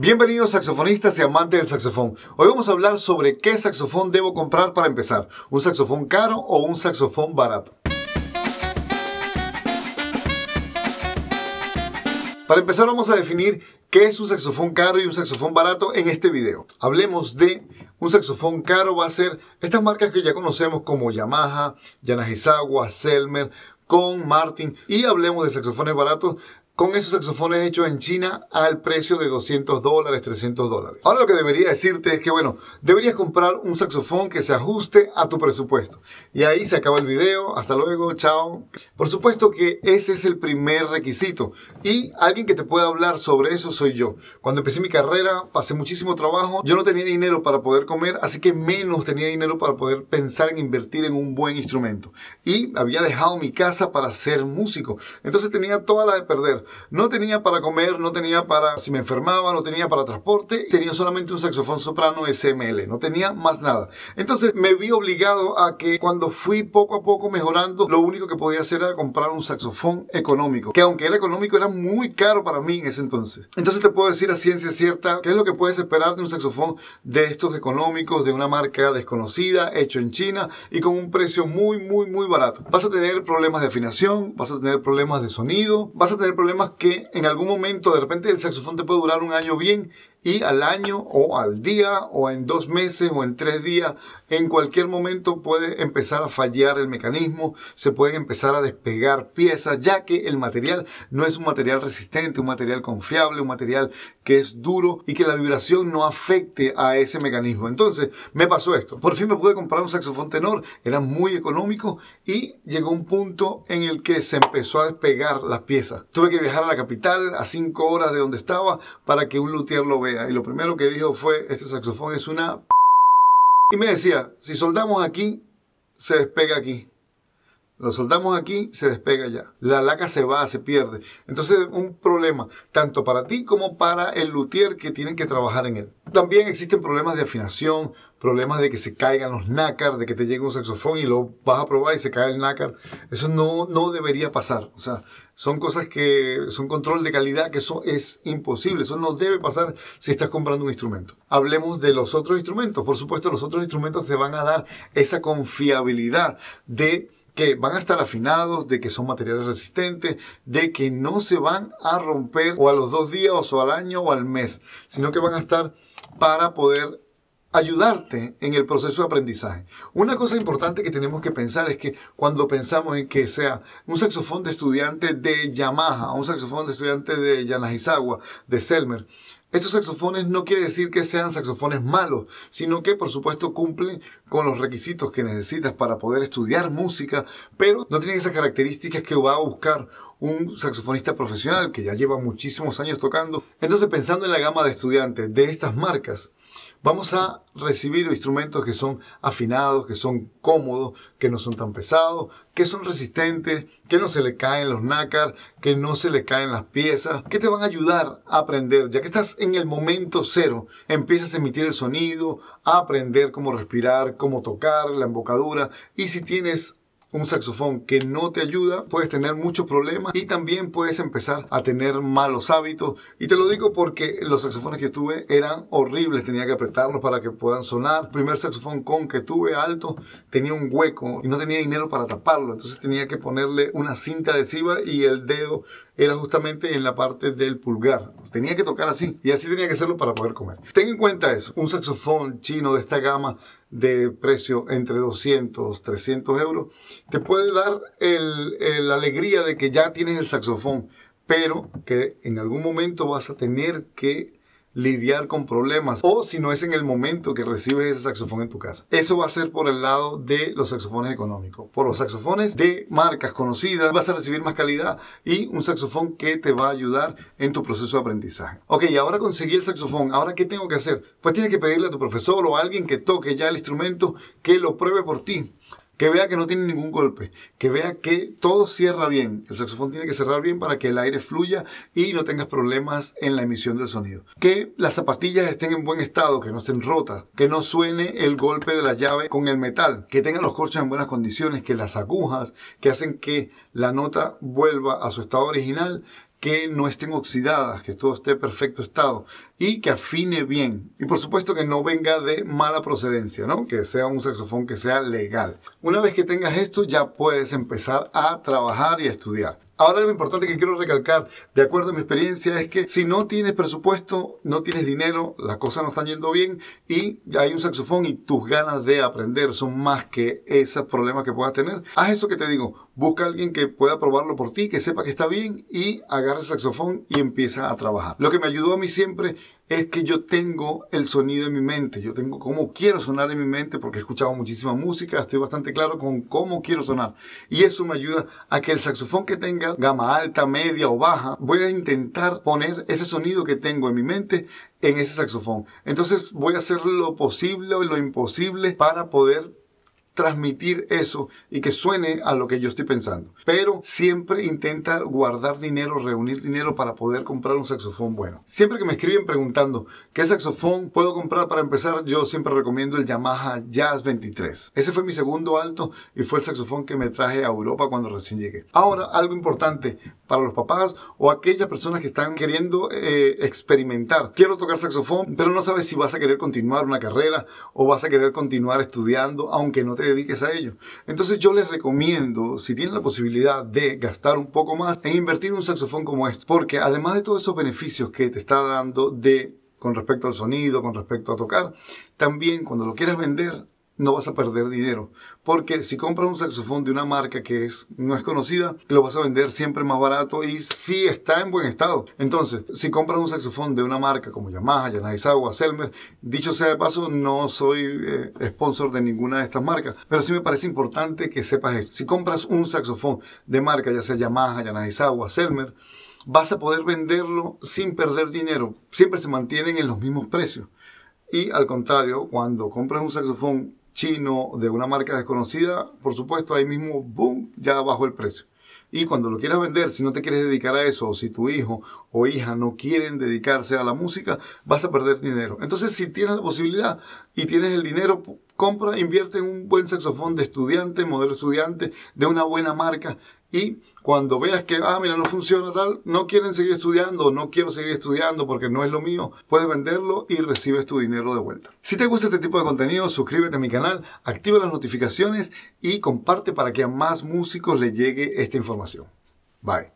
Bienvenidos saxofonistas y amantes del saxofón. Hoy vamos a hablar sobre qué saxofón debo comprar para empezar. ¿Un saxofón caro o un saxofón barato? Para empezar vamos a definir qué es un saxofón caro y un saxofón barato en este video. Hablemos de un saxofón caro va a ser estas marcas que ya conocemos como Yamaha, Yanagisawa, Selmer, con Martin y hablemos de saxofones baratos con esos saxofones hechos en China al precio de 200 dólares, 300 dólares. Ahora lo que debería decirte es que, bueno, deberías comprar un saxofón que se ajuste a tu presupuesto. Y ahí se acaba el video. Hasta luego, chao. Por supuesto que ese es el primer requisito. Y alguien que te pueda hablar sobre eso soy yo. Cuando empecé mi carrera, pasé muchísimo trabajo. Yo no tenía dinero para poder comer, así que menos tenía dinero para poder pensar en invertir en un buen instrumento. Y había dejado mi casa para ser músico. Entonces tenía toda la de perder. No tenía para comer, no tenía para si me enfermaba, no tenía para transporte, tenía solamente un saxofón soprano SML, no tenía más nada. Entonces me vi obligado a que cuando fui poco a poco mejorando, lo único que podía hacer era comprar un saxofón económico, que aunque era económico era muy caro para mí en ese entonces. Entonces te puedo decir a ciencia cierta qué es lo que puedes esperar de un saxofón de estos económicos, de una marca desconocida, hecho en China y con un precio muy, muy, muy barato. Vas a tener problemas de afinación, vas a tener problemas de sonido, vas a tener problemas que en algún momento de repente el saxofón te puede durar un año bien y al año o al día o en dos meses o en tres días, en cualquier momento puede empezar a fallar el mecanismo, se pueden empezar a despegar piezas, ya que el material no es un material resistente, un material confiable, un material que es duro y que la vibración no afecte a ese mecanismo. Entonces me pasó esto. Por fin me pude comprar un saxofón tenor, era muy económico y llegó un punto en el que se empezó a despegar las piezas. Tuve que viajar a la capital a cinco horas de donde estaba para que un luthier lo vea y lo primero que dijo fue, este saxofón es una... Y me decía, si soldamos aquí, se despega aquí. Lo soldamos aquí, se despega ya. La laca se va, se pierde. Entonces, un problema tanto para ti como para el luthier que tienen que trabajar en él. También existen problemas de afinación, problemas de que se caigan los nácar, de que te llegue un saxofón y lo vas a probar y se cae el nácar. Eso no, no debería pasar. O sea, son cosas que son control de calidad que eso es imposible. Eso no debe pasar si estás comprando un instrumento. Hablemos de los otros instrumentos. Por supuesto, los otros instrumentos te van a dar esa confiabilidad de que van a estar afinados, de que son materiales resistentes, de que no se van a romper o a los dos días o al año o al mes, sino que van a estar para poder ayudarte en el proceso de aprendizaje. Una cosa importante que tenemos que pensar es que cuando pensamos en que sea un saxofón de estudiante de Yamaha, un saxofón de estudiante de Yanagisawa, de Selmer, estos saxofones no quiere decir que sean saxofones malos, sino que por supuesto cumplen con los requisitos que necesitas para poder estudiar música, pero no tienen esas características que va a buscar un saxofonista profesional que ya lleva muchísimos años tocando. Entonces pensando en la gama de estudiantes de estas marcas, Vamos a recibir instrumentos que son afinados, que son cómodos, que no son tan pesados, que son resistentes, que no se le caen los nácar, que no se le caen las piezas, que te van a ayudar a aprender. Ya que estás en el momento cero, empiezas a emitir el sonido, a aprender cómo respirar, cómo tocar, la embocadura. Y si tienes un saxofón que no te ayuda, puedes tener muchos problemas y también puedes empezar a tener malos hábitos. Y te lo digo porque los saxofones que tuve eran horribles, tenía que apretarlos para que puedan sonar. El primer saxofón con que tuve alto tenía un hueco y no tenía dinero para taparlo, entonces tenía que ponerle una cinta adhesiva y el dedo era justamente en la parte del pulgar. Tenía que tocar así y así tenía que hacerlo para poder comer. Ten en cuenta eso, un saxofón chino de esta gama de precio entre 200, 300 euros, te puede dar la alegría de que ya tienes el saxofón, pero que en algún momento vas a tener que lidiar con problemas o si no es en el momento que recibes ese saxofón en tu casa. Eso va a ser por el lado de los saxofones económicos. Por los saxofones de marcas conocidas vas a recibir más calidad y un saxofón que te va a ayudar en tu proceso de aprendizaje. Ok, ahora conseguí el saxofón. ¿Ahora qué tengo que hacer? Pues tienes que pedirle a tu profesor o a alguien que toque ya el instrumento que lo pruebe por ti que vea que no tiene ningún golpe, que vea que todo cierra bien. El saxofón tiene que cerrar bien para que el aire fluya y no tengas problemas en la emisión del sonido. Que las zapatillas estén en buen estado, que no estén rotas, que no suene el golpe de la llave con el metal, que tengan los corchos en buenas condiciones, que las agujas que hacen que la nota vuelva a su estado original que no estén oxidadas, que todo esté en perfecto estado y que afine bien. Y por supuesto que no venga de mala procedencia, ¿no? Que sea un saxofón que sea legal. Una vez que tengas esto ya puedes empezar a trabajar y a estudiar. Ahora lo importante que quiero recalcar, de acuerdo a mi experiencia, es que si no tienes presupuesto, no tienes dinero, las cosas no están yendo bien y hay un saxofón y tus ganas de aprender son más que esos problemas que puedas tener, haz eso que te digo, busca a alguien que pueda probarlo por ti, que sepa que está bien y agarra el saxofón y empieza a trabajar. Lo que me ayudó a mí siempre es que yo tengo el sonido en mi mente, yo tengo cómo quiero sonar en mi mente porque he escuchado muchísima música, estoy bastante claro con cómo quiero sonar y eso me ayuda a que el saxofón que tenga gama alta, media o baja, voy a intentar poner ese sonido que tengo en mi mente en ese saxofón. Entonces voy a hacer lo posible o lo imposible para poder transmitir eso y que suene a lo que yo estoy pensando. Pero siempre intenta guardar dinero, reunir dinero para poder comprar un saxofón bueno. Siempre que me escriben preguntando qué saxofón puedo comprar para empezar, yo siempre recomiendo el Yamaha Jazz 23. Ese fue mi segundo alto y fue el saxofón que me traje a Europa cuando recién llegué. Ahora, algo importante para los papás o aquellas personas que están queriendo eh, experimentar. Quiero tocar saxofón, pero no sabes si vas a querer continuar una carrera o vas a querer continuar estudiando, aunque no te dediques a ello. Entonces yo les recomiendo, si tienen la posibilidad de gastar un poco más, en invertir un saxofón como este. Porque además de todos esos beneficios que te está dando de con respecto al sonido, con respecto a tocar, también cuando lo quieras vender, no vas a perder dinero. Porque si compras un saxofón de una marca que es, no es conocida, lo vas a vender siempre más barato y si está en buen estado. Entonces, si compras un saxofón de una marca como Yamaha, Yanaizawa, Selmer, dicho sea de paso, no soy eh, sponsor de ninguna de estas marcas, pero sí me parece importante que sepas esto. Si compras un saxofón de marca, ya sea Yamaha, Yanaizawa, Selmer, vas a poder venderlo sin perder dinero. Siempre se mantienen en los mismos precios. Y al contrario, cuando compras un saxofón chino de una marca desconocida, por supuesto, ahí mismo, boom, ya bajó el precio. Y cuando lo quieras vender, si no te quieres dedicar a eso, o si tu hijo o hija no quieren dedicarse a la música, vas a perder dinero. Entonces, si tienes la posibilidad y tienes el dinero, compra, invierte en un buen saxofón de estudiante, modelo estudiante, de una buena marca y cuando veas que, ah, mira, no funciona tal, no quieren seguir estudiando, no quiero seguir estudiando porque no es lo mío, puedes venderlo y recibes tu dinero de vuelta. Si te gusta este tipo de contenido, suscríbete a mi canal, activa las notificaciones y comparte para que a más músicos le llegue esta información. Bye.